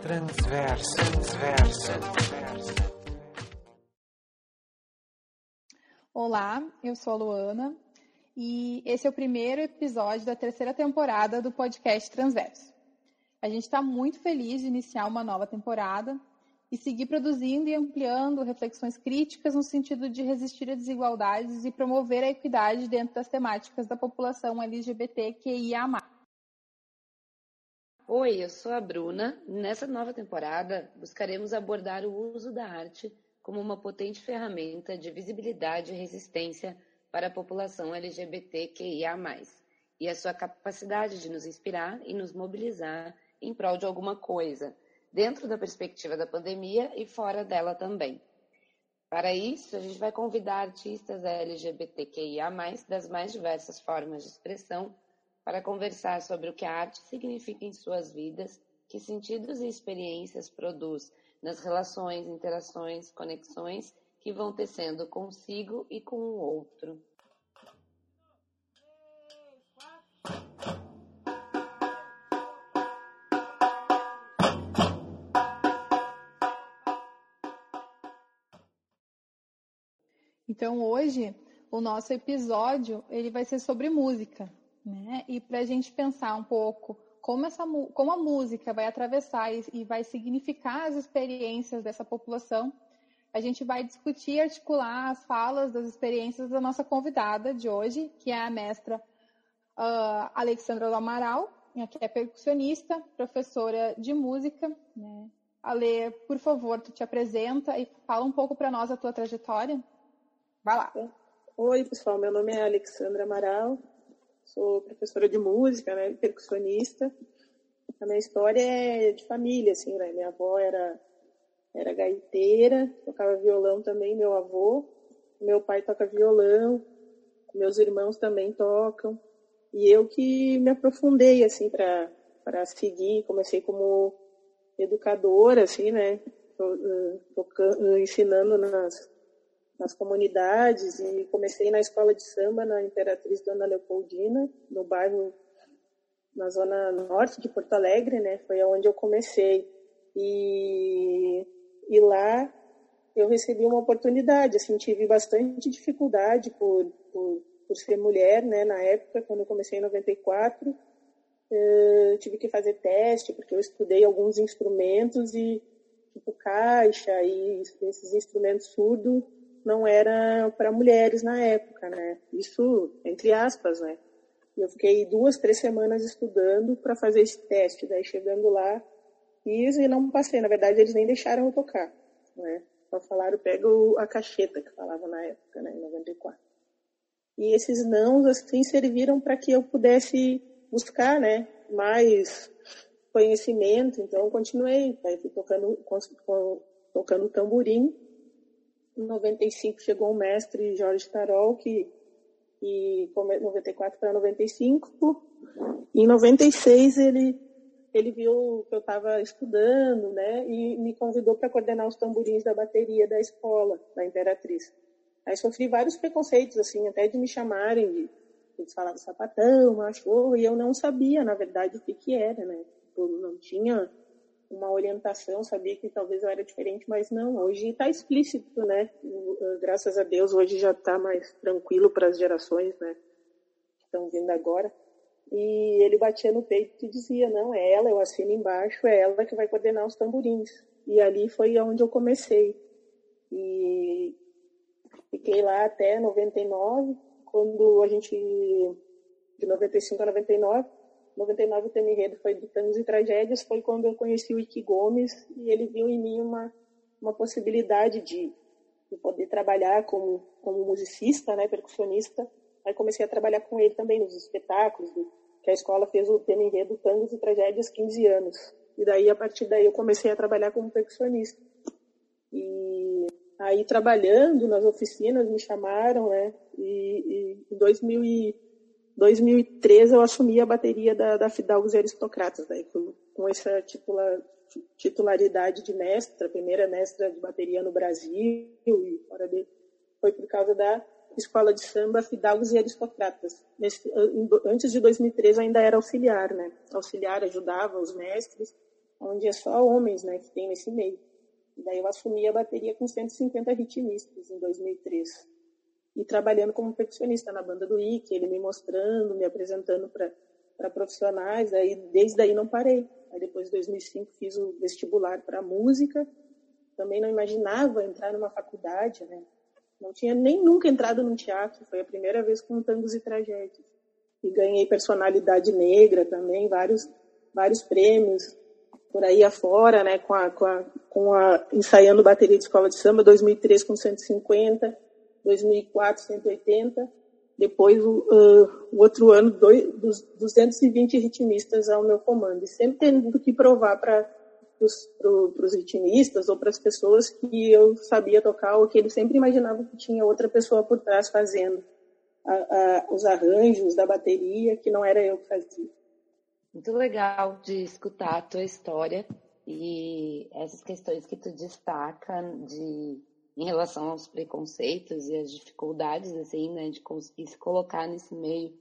Transverso, transverso. Olá, eu sou a Luana e esse é o primeiro episódio da terceira temporada do podcast Transverso. A gente está muito feliz de iniciar uma nova temporada e seguir produzindo e ampliando reflexões críticas no sentido de resistir a desigualdades e promover a equidade dentro das temáticas da população LGBTQIA+. Oi, eu sou a Bruna. Nessa nova temporada, buscaremos abordar o uso da arte como uma potente ferramenta de visibilidade e resistência para a população LGBTQIA+, e a sua capacidade de nos inspirar e nos mobilizar em prol de alguma coisa, dentro da perspectiva da pandemia e fora dela também. Para isso, a gente vai convidar artistas LGBTQIA+, das mais diversas formas de expressão, para conversar sobre o que a arte significa em suas vidas, que sentidos e experiências produz nas relações, interações, conexões que vão tecendo consigo e com o outro. Então hoje o nosso episódio ele vai ser sobre música, né? E para a gente pensar um pouco como, essa, como a música vai atravessar e, e vai significar as experiências dessa população, a gente vai discutir e articular as falas das experiências da nossa convidada de hoje, que é a mestra uh, Alexandra do Amaral, que é percussionista, professora de música. Né? Ale, por favor, tu te apresenta e fala um pouco para nós a tua trajetória. Vai lá. Oi, pessoal, meu nome é Alexandra Amaral, sou professora de música, né, percussionista. A minha história é de família, assim, né? Minha avó era, era gaiteira, tocava violão também, meu avô. Meu pai toca violão, meus irmãos também tocam. E eu que me aprofundei, assim, para seguir. Comecei como educadora, assim, né? Tocando, ensinando nas, nas comunidades e comecei na escola de samba na Imperatriz Dona Leopoldina, no bairro na zona norte de Porto Alegre, né? Foi onde eu comecei. E, e lá eu recebi uma oportunidade, assim, tive bastante dificuldade por, por, por ser mulher, né? Na época, quando eu comecei em 94, eu tive que fazer teste, porque eu estudei alguns instrumentos e, tipo, caixa e esses instrumentos surdos não era para mulheres na época, né? Isso entre aspas, né? E eu fiquei duas, três semanas estudando para fazer esse teste. Daí chegando lá, fiz e não passei. Na verdade, eles nem deixaram eu tocar, né? Só falaram, pega a cacheta que falava na época, né? Em 94. E esses nãos, assim, serviram para que eu pudesse buscar, né? Mais conhecimento. Então, continuei. Aí fui tocando, tocando tamborim em 95 chegou o mestre Jorge Tarol, que e 94 para 95. Em 96 ele ele viu que eu estava estudando, né, e me convidou para coordenar os tamborins da bateria da escola da Imperatriz. Aí sofri vários preconceitos assim, até de me chamarem de eles falavam sapatão, macho, e eu não sabia, na verdade, o que que era, né? Tipo, não tinha uma orientação, sabia que talvez eu era diferente, mas não, hoje está explícito, né? Graças a Deus, hoje já está mais tranquilo para as gerações, né? Que estão vindo agora. E ele batia no peito e dizia, não, é ela, eu assino embaixo, é ela que vai coordenar os tamborins. E ali foi onde eu comecei. E fiquei lá até 99, quando a gente, de 95 a 99, 99 o tema foi do Tangos e Tragédias, foi quando eu conheci o Ike Gomes e ele viu em mim uma, uma possibilidade de, de poder trabalhar como, como musicista, né, percussionista. Aí comecei a trabalhar com ele também nos espetáculos, que a escola fez o tema enredo e Tragédias 15 anos. E daí, a partir daí, eu comecei a trabalhar como percussionista. E aí, trabalhando nas oficinas, me chamaram, né, e, e em 2000 e 2013 eu assumi a bateria da, da Fidalgos e Aristocratas, né, com, com essa titula, titularidade de mestra, primeira mestra de bateria no Brasil e fora dele. Foi por causa da escola de samba Fidalgos e Aristocratas. Nesse, antes de 2013 ainda era auxiliar, né? Auxiliar ajudava os mestres onde é só homens, né, que tem nesse meio. E daí eu assumi a bateria com 150 ritmistas em 2003. E trabalhando como percussionista na banda do Ike, ele me mostrando, me apresentando para profissionais, aí desde aí não parei. Aí depois de 2005 fiz o vestibular para música. Também não imaginava entrar numa faculdade, né? Não tinha nem nunca entrado num teatro, foi a primeira vez com tangos e tragédias. E ganhei personalidade negra também, vários vários prêmios por aí afora, né, com a, com a, com a ensaiando bateria de escola de samba, 2003 com 150, 2004 180, depois o, uh, o outro ano dois, dos 220 ritmistas ao meu comando, e sempre tendo que provar para os ritmistas ou para as pessoas que eu sabia tocar ou que eles sempre imaginavam que tinha outra pessoa por trás fazendo a, a, os arranjos da bateria, que não era eu que fazia. Muito legal de escutar a tua história e essas questões que tu destaca de em relação aos preconceitos e as dificuldades assim, né, de conseguir se colocar nesse meio.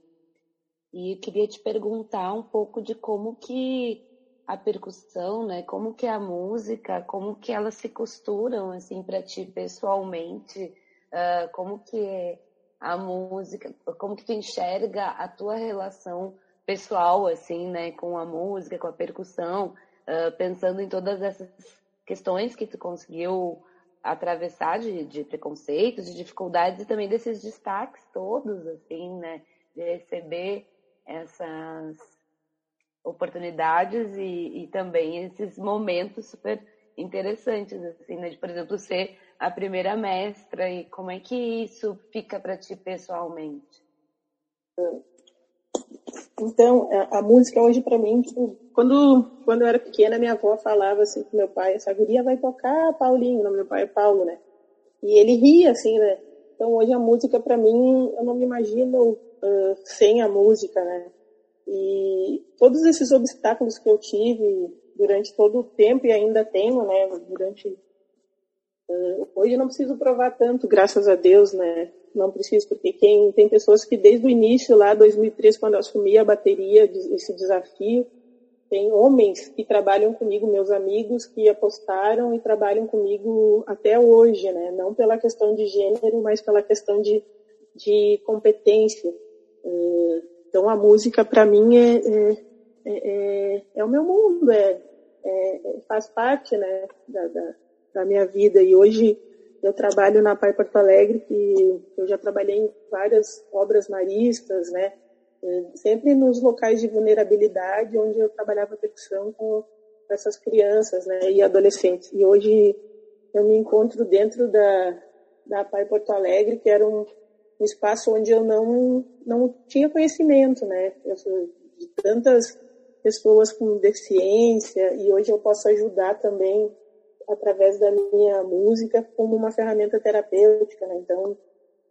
E eu queria te perguntar um pouco de como que a percussão, né, como que a música, como que elas se costuram assim para ti pessoalmente, uh, como que a música, como que tu enxerga a tua relação pessoal, assim, né, com a música, com a percussão, uh, pensando em todas essas questões que tu conseguiu atravessar de, de, preconceitos, de dificuldades e também desses destaques todos, assim, né, de receber essas oportunidades e, e também esses momentos super interessantes, assim, né, de, por exemplo, ser a primeira mestra e como é que isso fica para ti pessoalmente? Então, a, música hoje para mim, tipo, quando, quando eu era pequena, minha avó falava assim pro meu pai, essa guria vai tocar Paulinho, o nome do meu pai é Paulo, né? E ele ria assim, né? Então hoje a música para mim, eu não me imagino uh, sem a música, né? E todos esses obstáculos que eu tive durante todo o tempo e ainda tenho, né? Durante uh, hoje não preciso provar tanto, graças a Deus, né? Não preciso, porque quem tem pessoas que desde o início, lá 2003, quando eu assumi a bateria, esse desafio, tem homens que trabalham comigo, meus amigos, que apostaram e trabalham comigo até hoje, né? Não pela questão de gênero, mas pela questão de, de competência. É, então a música para mim é, é, é, é, o meu mundo, é, é, faz parte, né, da, da, da minha vida. E hoje eu trabalho na Pai Porto Alegre, que eu já trabalhei em várias obras maristas, né? É, sempre nos locais de vulnerabilidade, onde eu trabalhava percussão com essas crianças, né? E adolescentes. E hoje eu me encontro dentro da, da Pai Porto Alegre, que era um, um espaço onde eu não, não tinha conhecimento, né? Eu sou de tantas pessoas com deficiência e hoje eu posso ajudar também através da minha música como uma ferramenta terapêutica, né? Então,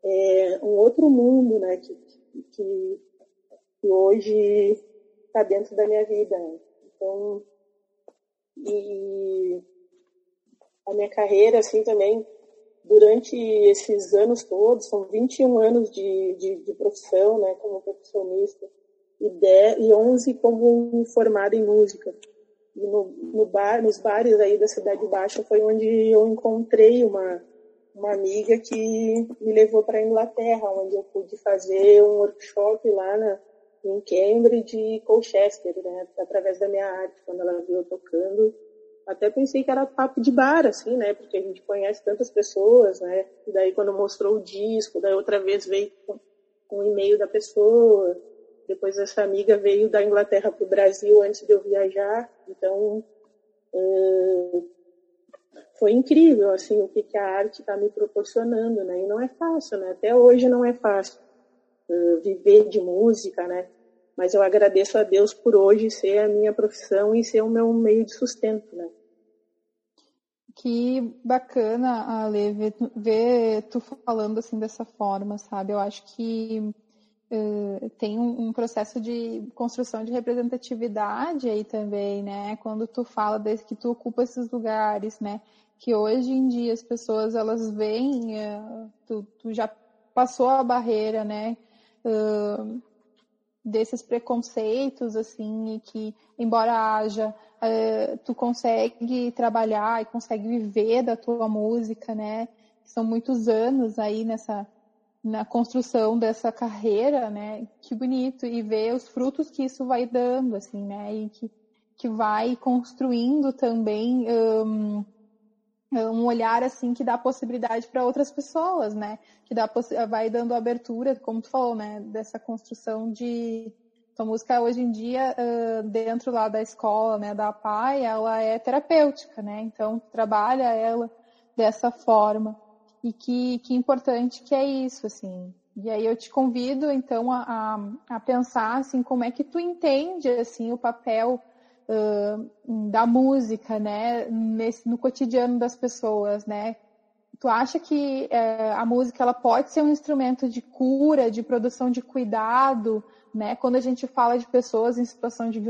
é um outro mundo, né? Que, que, que hoje está dentro da minha vida. Né? Então, e a minha carreira, assim, também, durante esses anos todos, são 21 anos de, de, de profissão, né? Como percussionista e, 10, e 11 como formada em música. E no, no bar, nos bares aí da Cidade Baixa foi onde eu encontrei uma, uma amiga que me levou para a Inglaterra, onde eu pude fazer um workshop lá na, em Cambridge e Colchester, né, através da minha arte, quando ela viu tocando. Até pensei que era papo de bar, assim, né, porque a gente conhece tantas pessoas, né, e daí quando mostrou o disco, daí outra vez veio com, com o e-mail da pessoa, depois essa amiga veio da Inglaterra para o Brasil antes de eu viajar, então foi incrível assim o que, que a arte está me proporcionando, né? E não é fácil, né? Até hoje não é fácil uh, viver de música, né? Mas eu agradeço a Deus por hoje ser a minha profissão e ser o meu meio de sustento, né? Que bacana, Ale, ver, ver tu falando assim dessa forma, sabe? Eu acho que Uh, tem um, um, processo de construção de representatividade aí também, né? Quando tu fala que tu ocupa esses lugares, né? Que hoje em dia as pessoas elas veem, uh, tu, tu, já passou a barreira, né? Uh, desses preconceitos, assim, e que embora haja tu consegue trabalhar e consegue viver da tua música, né? São muitos anos aí nessa na construção dessa carreira, né? Que bonito e ver os frutos que isso vai dando, assim, né? E que que vai construindo também um, um olhar assim que dá possibilidade para outras pessoas, né? Que dá vai dando abertura, como tu falou, né? Dessa construção de então, a música hoje em dia dentro lá da escola, né? Da PAI, ela é terapêutica, né? Então trabalha ela dessa forma e que que importante que é isso, assim. E aí eu te convido então a, a, pensar assim como é que tu entende assim o papel uh, da música, né, nesse, no cotidiano das pessoas, né? Tu acha que uh, a música ela pode ser um instrumento de cura, de produção de cuidado, né? Quando a gente fala de pessoas em situação de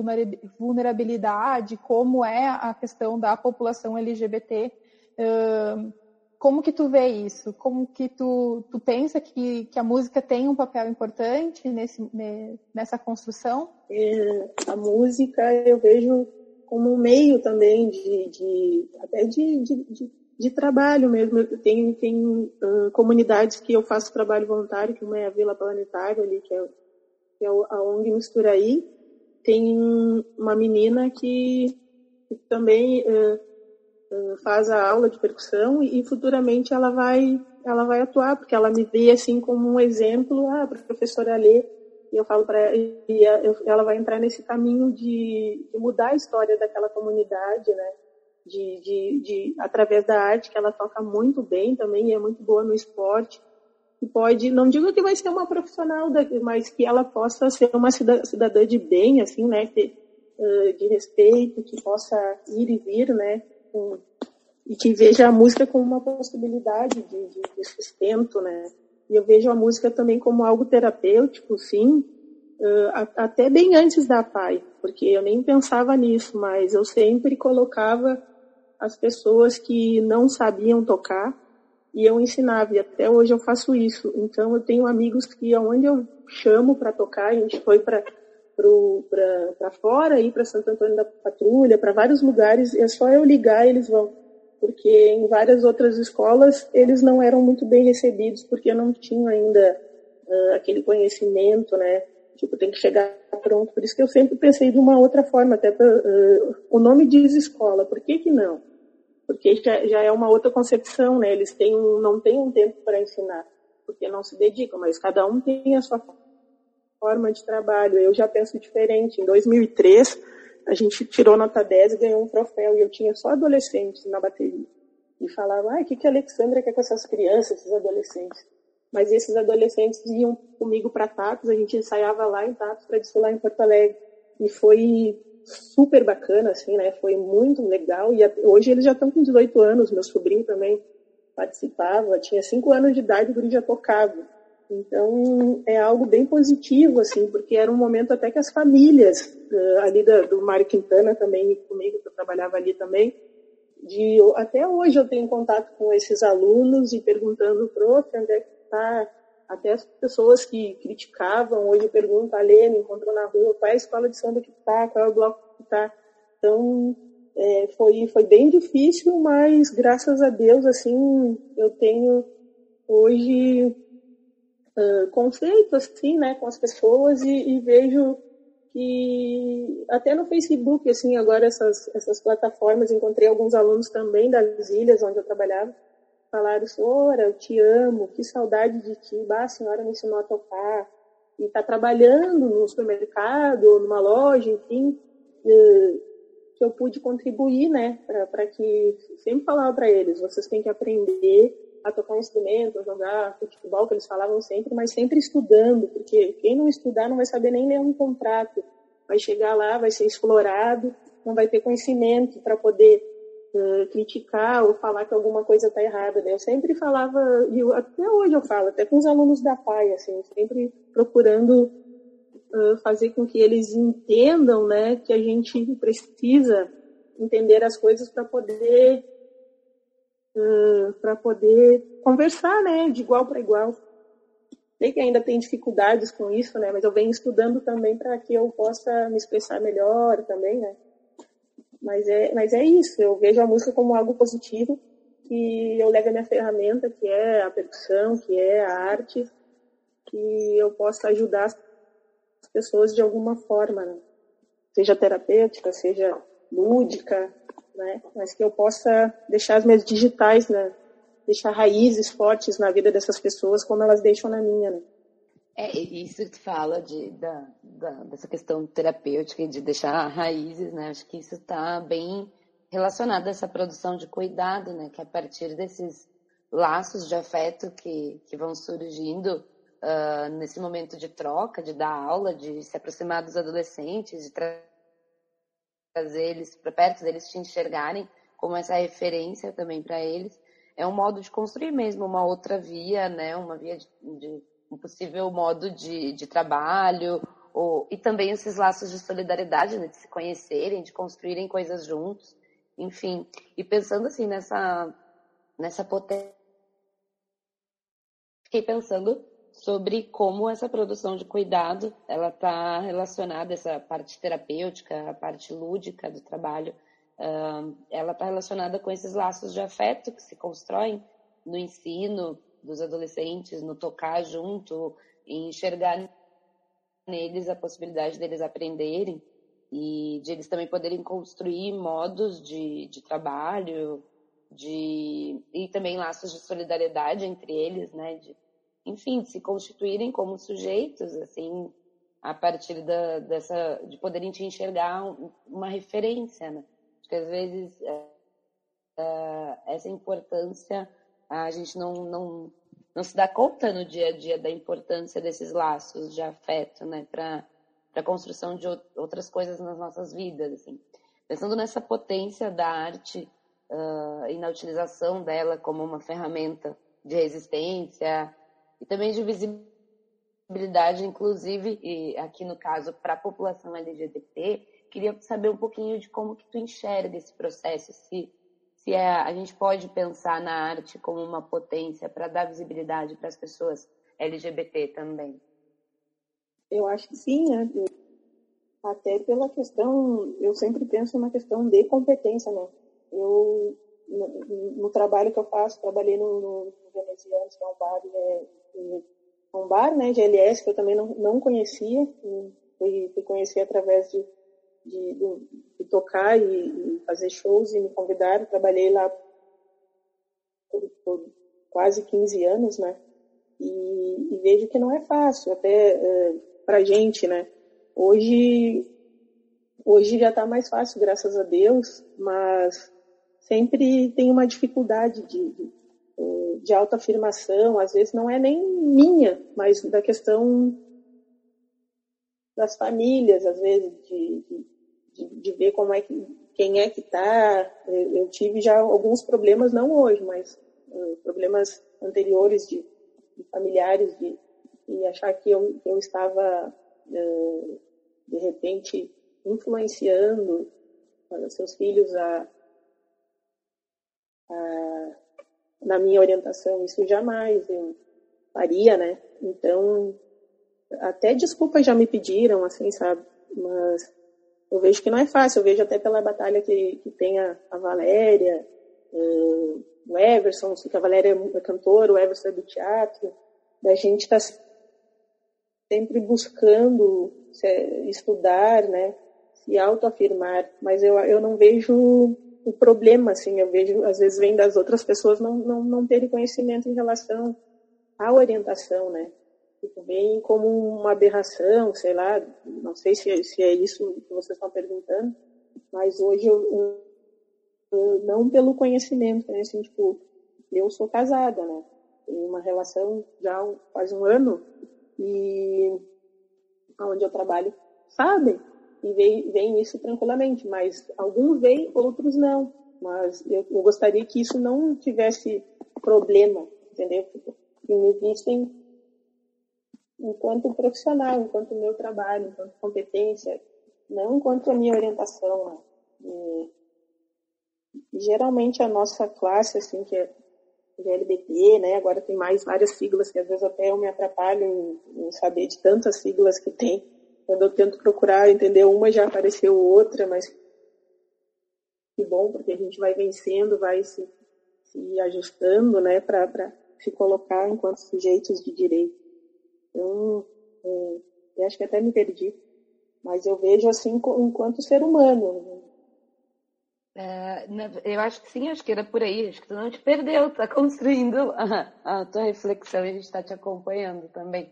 vulnerabilidade, como é a questão da população LGBT, uh, como que tu vê isso? Como que tu, tu pensa que, que a música tem um papel importante nesse, nessa construção? É, a música eu vejo como um meio também de, de até de, de, de, de, trabalho mesmo. Tem, tem uh, comunidades que eu faço trabalho voluntário, que uma é a Vila Planetária ali, que é, que é a ONG Misturaí. Tem uma menina que, que também uh, faz a aula de percussão e futuramente ela vai ela vai atuar porque ela me vê assim como um exemplo ah, a professora lê e eu falo para ela e ela vai entrar nesse caminho de, de, mudar a história daquela comunidade né? De, de, de através da arte que ela toca muito bem também e é muito boa no esporte e pode não digo que vai ser uma profissional mas que ela possa ser uma cidadã de bem assim né? De respeito que possa ir e vir né com, e que veja a música como uma possibilidade de, de, de, sustento, né? E eu vejo a música também como algo terapêutico, sim, uh, até bem antes da PAI, porque eu nem pensava nisso, mas eu sempre colocava as pessoas que não sabiam tocar e eu ensinava, e até hoje eu faço isso. Então eu tenho amigos que aonde eu chamo para tocar, a gente foi para para fora, para Santo Antônio da Patrulha, para vários lugares, é só eu ligar eles vão. Porque em várias outras escolas eles não eram muito bem recebidos, porque não tinham ainda uh, aquele conhecimento, né? Tipo, tem que chegar pronto. Por isso que eu sempre pensei de uma outra forma, até pra, uh, o nome diz escola, por que que não? Porque já, já é uma outra concepção, né? Eles têm não têm um tempo para ensinar, porque não se dedicam, mas cada um tem a sua forma de trabalho. Eu já penso diferente. Em 2003, a gente tirou nota 10 e ganhou um troféu. E eu tinha só adolescentes na bateria. E falava, ai, o que, que a Alexandra quer com essas crianças, esses adolescentes? Mas esses adolescentes iam comigo para Tatos, a gente ensaiava lá em Tatos para desfilar em Porto Alegre. E foi super bacana, assim, né? Foi muito legal. E hoje eles já estão com 18 anos, meu sobrinho também participava, tinha 5 anos de idade, o já tocava. Então, é algo bem positivo, assim, porque era um momento até que as famílias, uh, ali da, do Mário Quintana também, comigo, que eu trabalhava ali também, de, até hoje eu tenho contato com esses alunos e perguntando, prof, onde é que está? Até as pessoas que criticavam, hoje perguntam, a Lê, me encontrou na rua, qual é a escola de samba que está, qual é o bloco que está. Então, é, foi, foi bem difícil, mas graças a Deus, assim, eu tenho hoje uh, conceito assim, né, com as pessoas e, e, vejo que até no Facebook, assim, agora essas, essas plataformas, encontrei alguns alunos também das ilhas onde eu trabalhava, falaram, senhora, eu te amo, que saudade de ti, bah, a senhora me ensinou a tocar, e está trabalhando no supermercado, numa loja, enfim, uh, que eu pude contribuir, né, para que, sempre falava para eles, vocês têm que aprender a tocar um instrumento, a jogar futebol, que eles falavam sempre, mas sempre estudando, porque quem não estudar não vai saber nem ler um contrato. Vai chegar lá, vai ser explorado, não vai ter conhecimento para poder uh, criticar ou falar que alguma coisa está errada. Né? Eu sempre falava, e eu, até hoje eu falo, até com os alunos da PAI, assim, sempre procurando uh, fazer com que eles entendam né, que a gente precisa entender as coisas para poder uh, para poder conversar, né, de igual para igual. Sei que ainda tem dificuldades com isso, né, mas eu venho estudando também para que eu possa me expressar melhor também, né. Mas é, mas é isso, eu vejo a música como algo positivo que eu levo a minha ferramenta, que é a percussão, que é a arte, que eu possa ajudar as pessoas de alguma forma, né? seja terapêutica, seja lúdica, né? Mas que eu possa deixar as minhas digitais, né? Deixar raízes fortes na vida dessas pessoas como elas deixam na minha, né? É, isso que tu fala de, da, da, dessa questão terapêutica e de deixar raízes, né? Acho que isso está bem relacionado a essa produção de cuidado, né? Que a partir desses laços de afeto que, que vão surgindo uh, nesse momento de troca, de dar aula, de se aproximar dos adolescentes, de tra trazer eles para perto deles te enxergarem como essa referência também para eles, é um modo de construir mesmo uma outra via, né? Uma via de, de um possível modo de, de trabalho, ou, e também esses laços de solidariedade, né, de se conhecerem, de construírem coisas juntos, enfim. E pensando assim nessa, nessa potência, fiquei pensando sobre como essa produção de cuidado ela está relacionada essa parte terapêutica, a parte lúdica do trabalho, uh, ela está relacionada com esses laços de afeto que se constroem no ensino, dos adolescentes, no tocar junto, em enxergar neles a possibilidade deles aprenderem e de eles também poderem construir modos de, de trabalho, de e também laços de solidariedade entre eles, né? De, enfim, se constituírem como sujeitos, assim, a partir da, dessa de poderem te enxergar uma referência, né? Porque às vezes é, é, essa importância a gente não, não, não se dá conta no dia a dia da importância desses laços de afeto, né, para a construção de outras coisas nas nossas vidas, assim. Pensando nessa potência da arte uh, e na utilização dela como uma ferramenta de resistência e também de visibilidade, inclusive, e aqui no caso, para a população LGBT, queria saber um pouquinho de como que tu enxerga esse processo, se se é, a gente pode pensar na arte como uma potência para dar visibilidade para as pessoas LGBT também. Eu acho que sim, né? Até pela questão, eu sempre penso na questão de competência, né? Eu, no, no trabalho que eu faço, trabalhei no, no que é um bar, é, é um bar, né, de LS, que eu também não, não conhecia, fui, fui conhecer através de de, de, de tocar e, e, fazer shows e me convidaram. Trabalhei lá por, por quase 15 anos, né? E, e, vejo que não é fácil, até é, pra gente, né? Hoje, hoje já está mais fácil, graças a Deus, mas sempre tem uma dificuldade de, de, de autoafirmação, às vezes não é nem minha, mas da questão das famílias, às vezes, de, de, de, ver como é que, quem é que está. Eu, eu, tive já alguns problemas, não hoje, mas uh, problemas anteriores de, de familiares, de, de, achar que eu, eu estava, uh, de repente, influenciando uh, seus filhos a, a, na minha orientação. Isso jamais eu faria, né? Então, até desculpas já me pediram, assim, sabe? Mas eu vejo que não é fácil, eu vejo até pela batalha que, que tem a, a Valéria, uh, o Everson, que a Valéria é cantora, o Everson é do teatro, da gente está sempre buscando estudar, né, se autoafirmar, mas eu, eu não vejo o problema, assim, eu vejo, às vezes vem das outras pessoas não, não, não terem conhecimento em relação à orientação, né, Tipo, bem como uma aberração, sei lá, não sei se, é, se é isso que vocês estão perguntando, mas hoje eu, eu, não pelo conhecimento, né, assim, tipo, eu sou casada, né, tenho uma relação já quase um ano e onde eu trabalho sabem e veem isso tranquilamente, mas alguns veem, outros não. Mas eu, eu gostaria que isso não tivesse problema, entendeu? Que me vistem enquanto profissional, enquanto meu trabalho, enquanto competência, não enquanto a minha orientação. Né? E, geralmente a nossa classe, assim, que é LGBT, né, agora tem mais várias siglas que às vezes até eu me atrapalho em, em saber de tantas siglas que tem. Quando eu tento procurar entender uma, já apareceu outra, mas que bom, porque a gente vai vencendo, vai se, se ajustando, né, para se colocar enquanto sujeitos de direito. Então, é, eu acho que até me perdi, mas eu vejo assim enquanto ser humano. É, eu acho que sim, acho que era por aí, acho que tu não te perdeu, tá construindo a, a tua reflexão e a gente está te acompanhando também.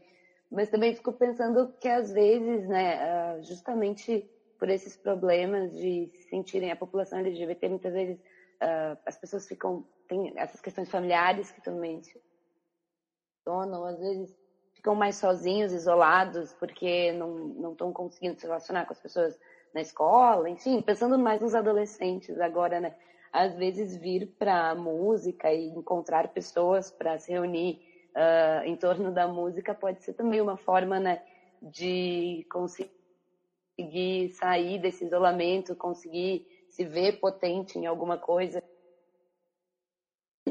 Mas também fico pensando que às vezes, né, ah, justamente por esses problemas de se sentirem a população LGBT, muitas vezes uh, as pessoas ficam, tem essas questões familiares que também mencionam, às vezes ficam mais sozinhos, isolados, porque não estão conseguindo se relacionar com as pessoas na escola, enfim, pensando mais nos adolescentes agora, né? Às vezes vir para a música e encontrar pessoas para se reunir uh, em torno da música pode ser também uma forma, né, de conseguir sair desse isolamento, conseguir se ver potente em alguma coisa.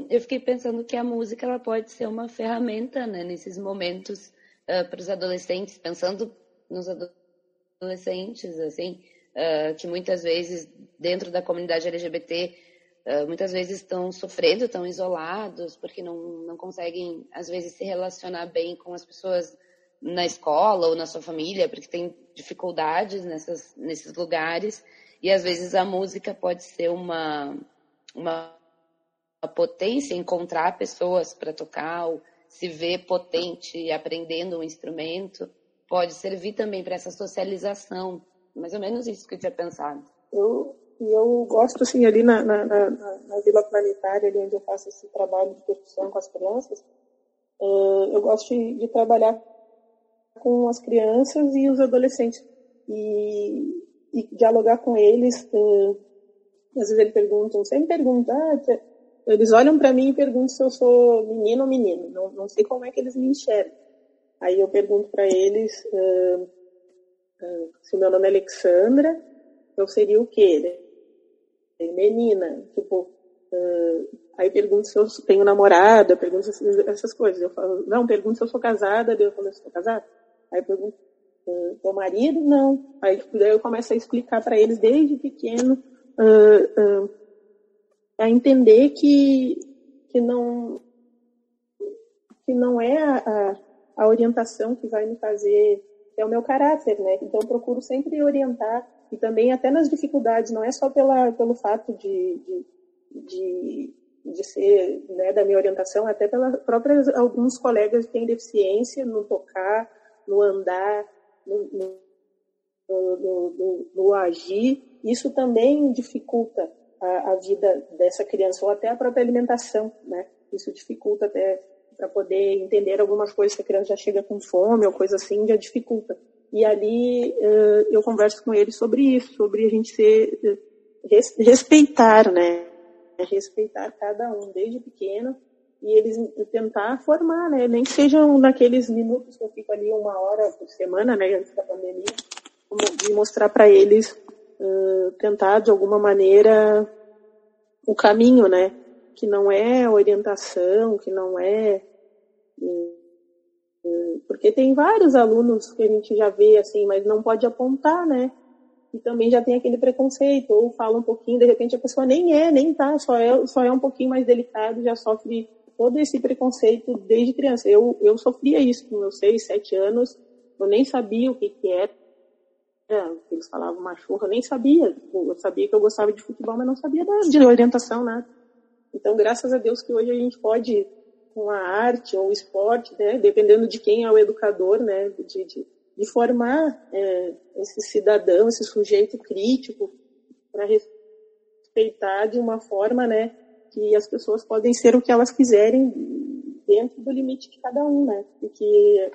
Eu fiquei pensando que a música ela pode ser uma ferramenta né, nesses momentos uh, para os adolescentes, pensando nos adolescentes, assim, uh, que muitas vezes dentro da comunidade LGBT uh, muitas vezes estão sofrendo, estão isolados, porque não, não conseguem, às vezes, se relacionar bem com as pessoas na escola ou na sua família, porque tem dificuldades nessas, nesses lugares. E às vezes a música pode ser uma, uma, uma potência, encontrar pessoas para tocar, ou se ver potente aprendendo um instrumento. Pode servir também para essa socialização. Mais ou menos isso que eu tinha pensado. Eu, eu gosto, assim, ali na, na, na, na Vila Planetária, ali onde eu faço esse trabalho de percussão com as crianças, eh, eu gosto de, de trabalhar com as crianças e os adolescentes e, e dialogar com eles. Uh, às vezes eles perguntam, sempre perguntam, ah, eles olham para mim e perguntam se eu sou menino ou menino. Não, não sei como é que eles me enxergam. Aí eu pergunto para eles uh, uh, se o meu nome é Alexandra, eu seria o quê? Menina, tipo, uh, aí pergunto se eu tenho namorada, pergunto essas coisas. Eu falo, não, pergunto se eu sou casada, daí eu eu sou casada. Aí pergunto, teu marido? Não. Aí tipo, daí eu começo a explicar para eles desde pequeno uh, uh, a entender que, que não que não é a, a, a, orientação que vai me fazer, é o meu caráter, né? Então eu procuro sempre orientar e também até nas dificuldades, não é só pela, pelo fato de, de, de, de ser né, da minha orientação, até pelas próprias alguns colegas que têm deficiência no tocar, no andar, no, no, no, no agir, isso também dificulta a, a, vida dessa criança, ou até a própria alimentação, né? Isso dificulta até para poder entender algumas coisas que a criança já chega com fome ou coisa assim, já dificulta. E ali uh, eu converso com ele sobre isso, sobre a gente ser, res, respeitar, né? Respeitar cada um, desde pequeno, e eles tentar formar, né? Nem que sejam naqueles minutos que eu fico ali uma hora por semana, né? Antes da pandemia, de mostrar para eles, uh, tentar de alguma maneira o caminho, né? Que não é orientação, que não é uh, porque tem vários alunos que a gente já vê assim, mas não pode apontar, né? E também já tem aquele preconceito, ou fala um pouquinho, de repente a pessoa nem é, nem tá, só é, só é um pouquinho mais delicado, já sofre todo esse preconceito desde criança. Eu, eu sofria isso com meus seis, sete anos, eu nem sabia o que, que era. Eles falavam machorra, eu nem sabia. Eu sabia que eu gostava de futebol, mas não sabia de orientação, nada. Então, graças a Deus que hoje a gente pode, com a arte ou o esporte, né, dependendo de quem é o educador, né, de, de, de formar é, esse cidadão, esse sujeito crítico, para respeitar de uma forma, né, que as pessoas podem ser o que elas quiserem dentro do limite de cada um, né? E que,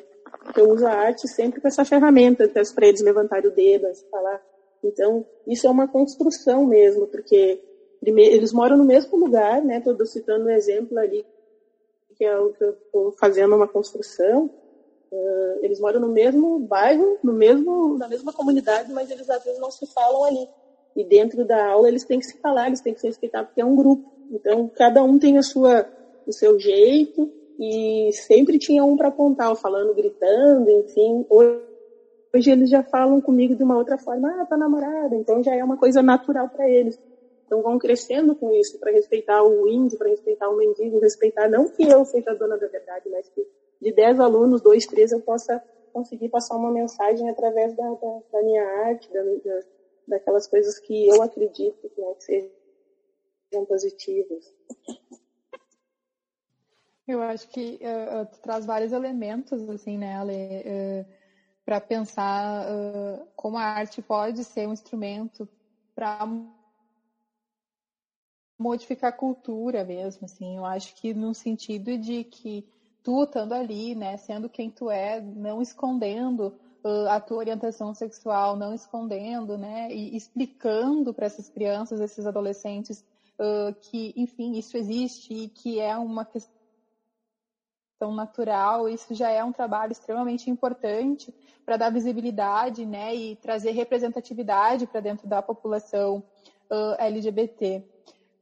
eu uso a arte sempre com essa ferramenta, para eles levantarem o dedo, falar. Então, isso é uma construção mesmo, porque eles moram no mesmo lugar, né? Estou citando um exemplo ali, que é o que eu estou fazendo uma construção. Uh, eles moram no mesmo bairro, no mesmo, na mesma comunidade, mas eles às vezes não se falam ali. E dentro da aula eles têm que se falar, eles têm que se respeitar, porque é um grupo. Então, cada um tem a sua, o seu jeito e sempre tinha um para apontar, falando, gritando, enfim. Hoje, hoje eles já falam comigo de uma outra forma, ah, tá namorada, então já é uma coisa natural para eles. Então vão crescendo com isso, para respeitar o índio, para respeitar o mendigo, respeitar não que eu seja dona da verdade, mas que de 10 alunos, dois, três, eu possa conseguir passar uma mensagem através da, da, da minha arte, da, da, daquelas coisas que eu acredito né, que sejam positivas. Eu acho que uh, tu traz vários elementos, assim, né, Ale, uh, para pensar uh, como a arte pode ser um instrumento para modificar a cultura mesmo, assim. Eu acho que no sentido de que tu estando ali, né, sendo quem tu é, não escondendo uh, a tua orientação sexual, não escondendo, né, e explicando para essas crianças, esses adolescentes, uh, que, enfim, isso existe e que é uma questão natural, isso já é um trabalho extremamente importante para dar visibilidade, né, e trazer representatividade para dentro da população uh, LGBT.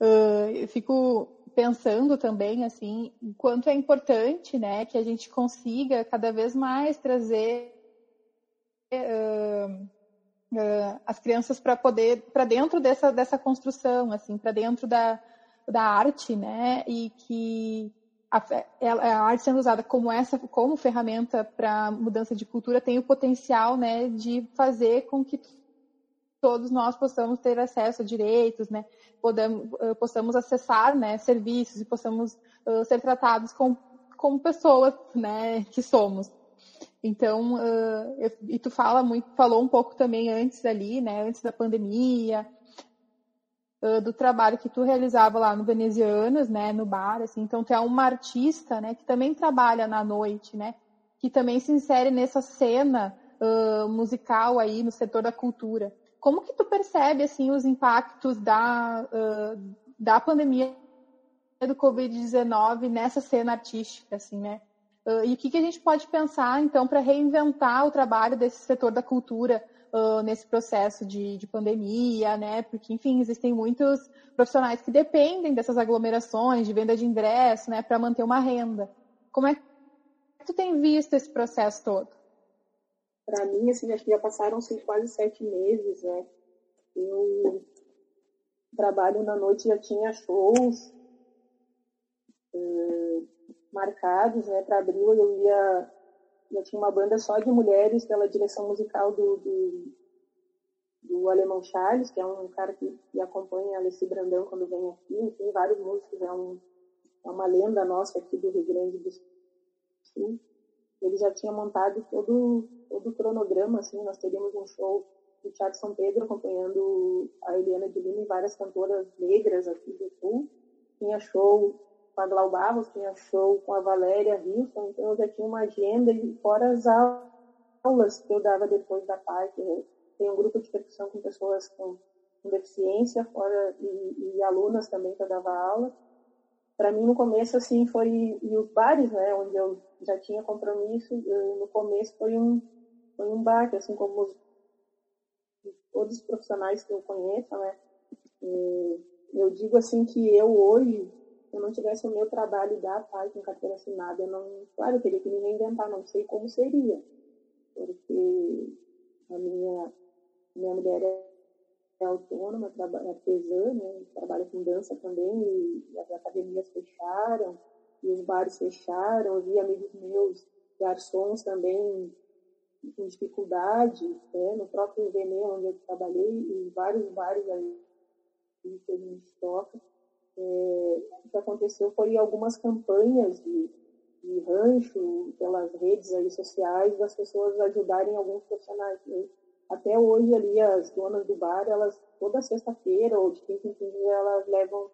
Uh, eu fico pensando também assim quanto é importante né que a gente consiga cada vez mais trazer uh, uh, as crianças para poder para dentro dessa dessa construção assim para dentro da, da arte né e que a, a, arte sendo usada como essa como ferramenta para mudança de cultura tem o potencial né de fazer com que todos nós possamos ter acesso a direitos, né? Podemos, uh, possamos acessar, né, serviços e possamos uh, ser tratados como, como pessoas, né, que somos. Então, uh, eu, e tu fala muito, falou um pouco também antes ali, né, antes da pandemia, do trabalho que tu realizava lá no Venezianas, né, no bar, assim. Então, tu é uma artista, né, que também trabalha na noite, né, que também se insere nessa cena musical aí no setor da cultura. Como que tu percebe assim os impactos da, uh, da pandemia do Covid-19 nessa cena artística, assim, né? Uh, e o que, que a gente pode pensar, então, para reinventar o trabalho desse setor da cultura uh, nesse processo de, de, pandemia, né? Porque, enfim, existem muitos profissionais que dependem dessas aglomerações, de venda de ingresso, né? Para manter uma renda. Como é que tu tem visto esse processo todo? Para mim, assim, acho que já passaram-se quase sete meses, né? Eu trabalho na noite, já tinha shows uh, marcados, né? Para abril eu ia, já tinha uma banda só de mulheres pela direção musical do, do, do Alemão Charles, que é um cara que, que acompanha Alessi Brandão quando vem aqui, tem vários músicos, é, um, é uma lenda nossa aqui do Rio Grande do Sul ele já tinha montado todo, todo o cronograma, assim, nós teríamos um show do Teatro São Pedro acompanhando a Eliana de Lima e várias cantoras negras aqui do Sul. Tinha show com a Glau Barros, tinha show com a Valéria Wilson, então eu já tinha uma agenda e fora as aulas que eu dava depois da parte. Né? Tem um grupo de percussão com pessoas com, com deficiência, fora e, e alunas também que eu dava aula para mim no começo assim foi e os bares né onde eu já tinha compromisso no começo foi um foi um baque assim como os, todos os profissionais que eu conheço né. E eu digo assim que eu hoje se eu não tivesse o meu trabalho da paz com carteira assinada eu não claro eu teria que me reinventar não sei como seria porque a minha minha mulher é é autônoma, é artesã, né? trabalha com dança também, e as academias fecharam, e os bares fecharam, eu vi amigos meus, garçons também com dificuldade, né? no próprio Venê, onde eu trabalhei, e vários bares aí que a gente toca. É, o que aconteceu foi algumas campanhas de, de rancho pelas redes aí sociais das pessoas ajudarem alguns profissionais. Né? Até hoje ali as donas do bar, elas toda sexta-feira ou de quinta em quinta elas levam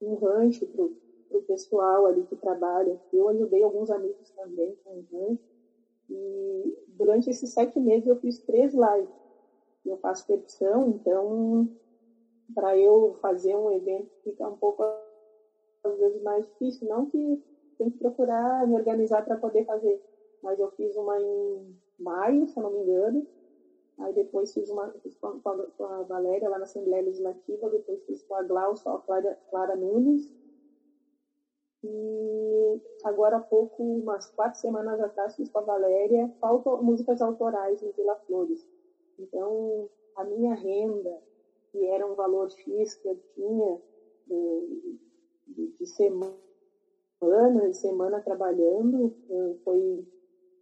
um rancho pro, pro pessoal ali que trabalha. Eu ajudei alguns amigos também com o rancho. E durante esses sete meses eu fiz três lives. Eu faço percussão, então para eu fazer um evento fica um pouco às vezes mais difícil. Não que tem que procurar me organizar para poder fazer, mas eu fiz uma em maio, se eu não me engano, Aí depois fiz uma fiz com, a, Valéria lá na Assembleia Legislativa, depois fiz com a Glaucia, a Clara, Clara Nunes. E agora há pouco, umas quatro semanas atrás, fiz com a Valéria faltam músicas autorais no Vila Flores. Então, a minha renda que era um valor X que eu tinha de, de, de semana e semana trabalhando, foi,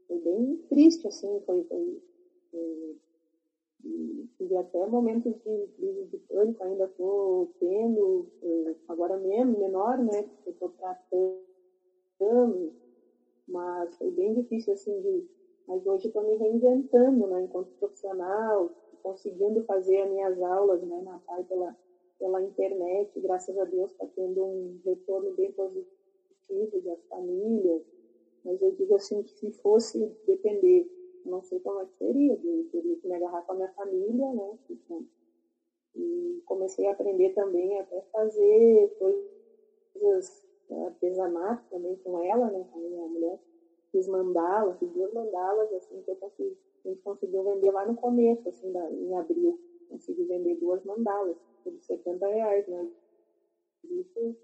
foi bem triste, assim, foi, foi, foi tive até momentos de crise de pânico, ainda estou tendo, eh, agora mesmo, menor, né, porque estou tratando, mas foi bem difícil, assim, de, mas hoje estou me reinventando, né, enquanto profissional, conseguindo fazer as minhas aulas, né, na parte pela, pela internet, graças a Deus está tendo um retorno bem positivo das famílias, mas eu digo assim, que se fosse depender não sei como é seria, eu teria que me agarrar com a minha família, né? Então, e comecei a aprender também até fazer coisas, artesanato também com ela, né? Com a minha mulher. Fiz mandala, fiz duas mandalas, assim, que eu consegui, a gente conseguiu vender lá no começo, assim, da, em abril. Consegui vender duas mandalas, por 70 reais, né? Isso,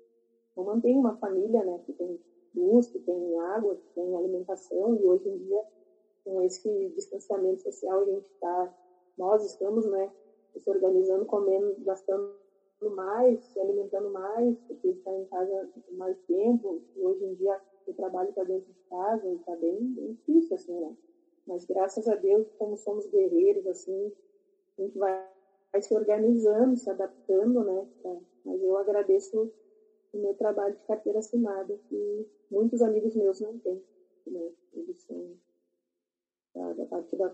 eu mantenho uma família, né? Que tem luz, que tem água, que tem alimentação, e hoje em dia com esse distanciamento social, a gente está, nós estamos, né, se organizando, comendo, gastando mais, se alimentando mais, porque está em casa mais tempo, e hoje em dia o trabalho está dentro de casa e está bem, bem difícil, assim, né? Mas graças a Deus, como somos guerreiros, assim, a gente vai, vai se organizando, se adaptando, né? Mas eu agradeço o meu trabalho de carteira assinada, que muitos amigos meus não têm, né? Eles são da, da parte da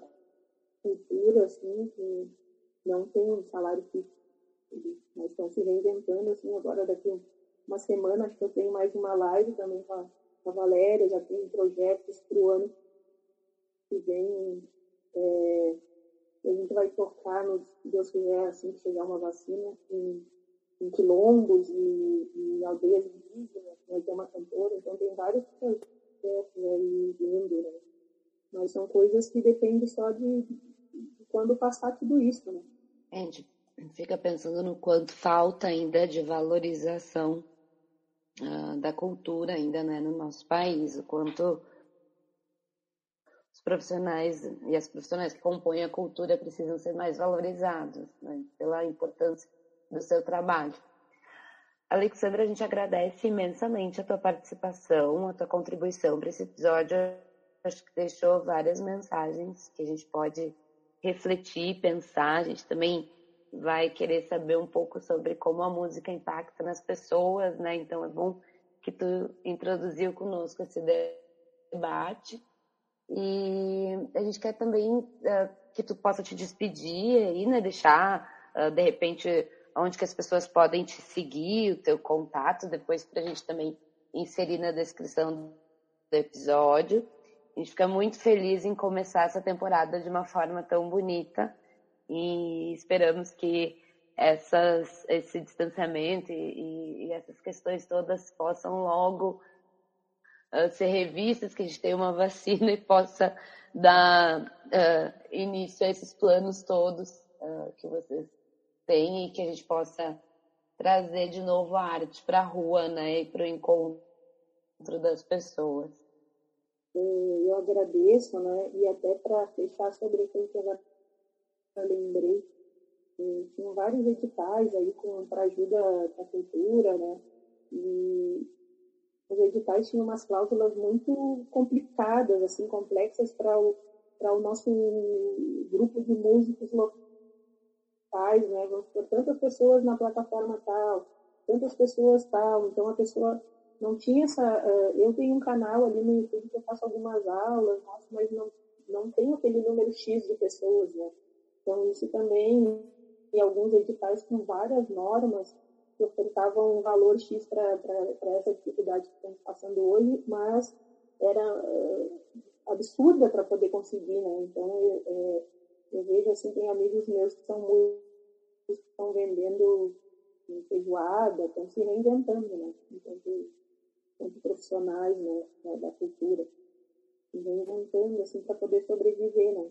cultura, assim, que não tem um salário fixo. Mas estão se reinventando, assim, agora daqui uma semana, acho que eu tenho mais uma live também com a, com a Valéria, já tem projetos para o ano que vem. É, a gente vai tocar, no, se Deus quiser, assim que chegar uma vacina, em, em quilombos e, e aldeias indígenas, vai ter uma cantora, então tem vários projetos né? Mas são coisas que dependem só de, de quando passar tudo isso, né? É, a gente fica pensando no quanto falta ainda de valorização uh, da cultura ainda né, no nosso país, o quanto os profissionais e as profissionais que compõem a cultura precisam ser mais valorizados né, pela importância do seu trabalho. Alexandra, a gente agradece imensamente a tua participação, a tua contribuição para esse episódio acho que deixou várias mensagens que a gente pode refletir, pensar. A gente também vai querer saber um pouco sobre como a música impacta nas pessoas, né? Então é bom que tu introduziu conosco esse debate. E a gente quer também uh, que tu possa te despedir aí, né? Deixar, uh, de repente, onde que as pessoas podem te seguir, o teu contato, depois para a gente também inserir na descrição do episódio. A gente fica muito feliz em começar essa temporada de uma forma tão bonita e esperamos que essas, esse distanciamento e, e essas questões todas possam logo uh, ser revistas, que a gente tenha uma vacina e possa dar uh, início a esses planos todos uh, que vocês têm e que a gente possa trazer de novo a arte para a rua né, e para o encontro das pessoas. Eu agradeço, né? E até para fechar sobre aquilo que eu lembrei, é, tinha vários editais aí para ajuda à cultura, né? E os editais tinham umas cláusulas muito complicadas, assim, complexas para o, para o nosso grupo de músicos locais, né? Vamos por tantas pessoas na plataforma tal, tantas pessoas tal, então a pessoa não tinha essa. Uh, eu tenho um canal ali no YouTube que eu faço algumas aulas, mas não, não tenho aquele número X de pessoas, né? Então, isso também, em alguns editais com várias normas que ofertavam um valor X para essa dificuldade que estamos passando hoje, mas era uh, absurda para poder conseguir, né? Então, eu, é, eu vejo assim, tem amigos meus que são muito que estão vendendo feijoada, estão se reinventando, né? Então, como profissionais né, da cultura, e vem lutando assim, para poder sobreviver. Né?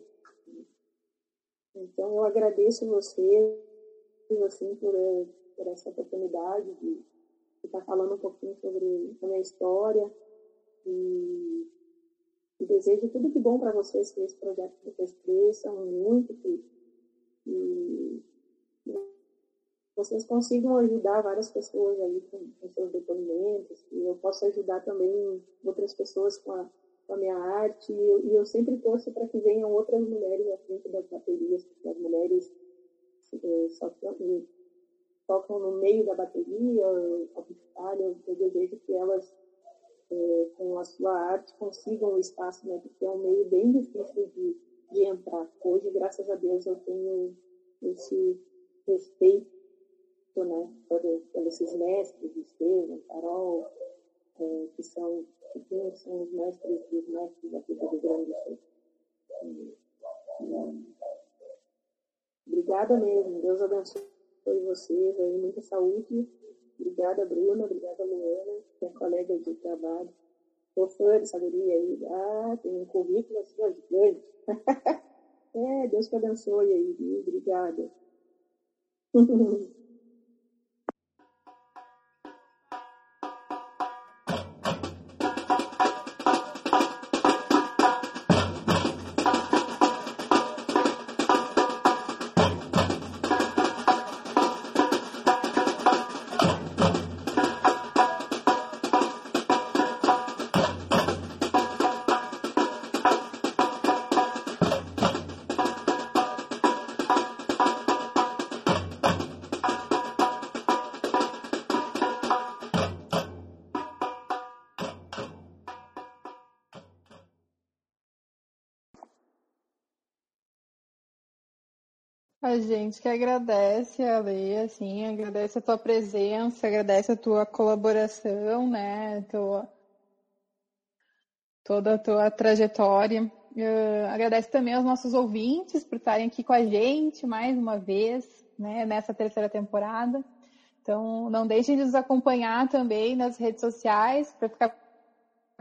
Então, eu agradeço você assim, por, por essa oportunidade de, estar tá falando um pouquinho sobre a minha história e, e desejo tudo de bom para vocês, que esse projeto vocês cresçam muito, que, e, vocês consigam ajudar várias pessoas aí com, com seus depoimentos, e eu posso ajudar também outras pessoas com a, com a minha arte, e eu, e eu sempre torço para que venham outras mulheres à frente das baterias, porque as mulheres é, só tocam no meio da bateria, ao eu, eu desejo que elas, é, com a sua arte, consigam o espaço, né, porque é um meio bem difícil de, de entrar. Hoje, graças a Deus, eu tenho esse respeito né, por, por esses mestres, Estevam, Carol, é, que são, que são os mestres dos mestres aqui do Rio Grande Sul. Obrigada mesmo, Deus abençoe vocês aí, muita saúde. Obrigada, Bruna, obrigada, Luana, minha colega de trabalho. Sou fã dessa guria aí. Ah, tem um currículo assim, gigante. é, Deus te abençoe aí, viu? Obrigada. Gente que agradece a Lê, assim, agradece a tua presença, agradece a tua colaboração, né? Tua, toda a tua trajetória. Uh, agradece também aos nossos ouvintes por estarem aqui com a gente mais uma vez, né, nessa terceira temporada. Então, não deixem de nos acompanhar também nas redes sociais para ficar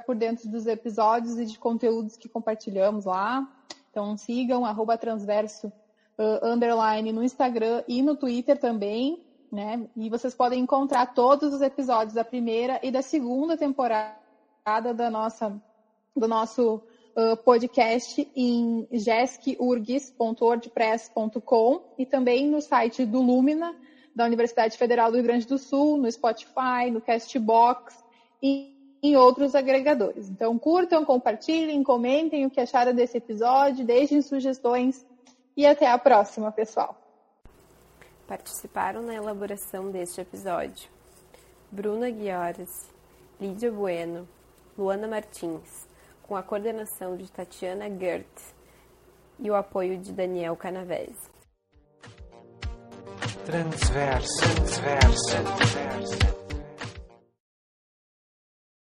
por dentro dos episódios e de conteúdos que compartilhamos lá. Então, sigam arroba transverso uh, underline no Instagram e no Twitter também, né? E vocês podem encontrar todos os episódios da primeira e da segunda temporada da nossa, do nosso uh, podcast em jescurgs.wordpress.com e também no site do Lumina, da Universidade Federal do Rio Grande do Sul, no Spotify, no Castbox e em outros agregadores. Então, curtam, compartilhem, comentem o que acharam desse episódio, deixem sugestões e até a próxima, pessoal. Participaram na elaboração deste episódio Bruna Guiores, Lídia Bueno, Luana Martins, com a coordenação de Tatiana Gert e o apoio de Daniel Canavese. Transverso, transverso.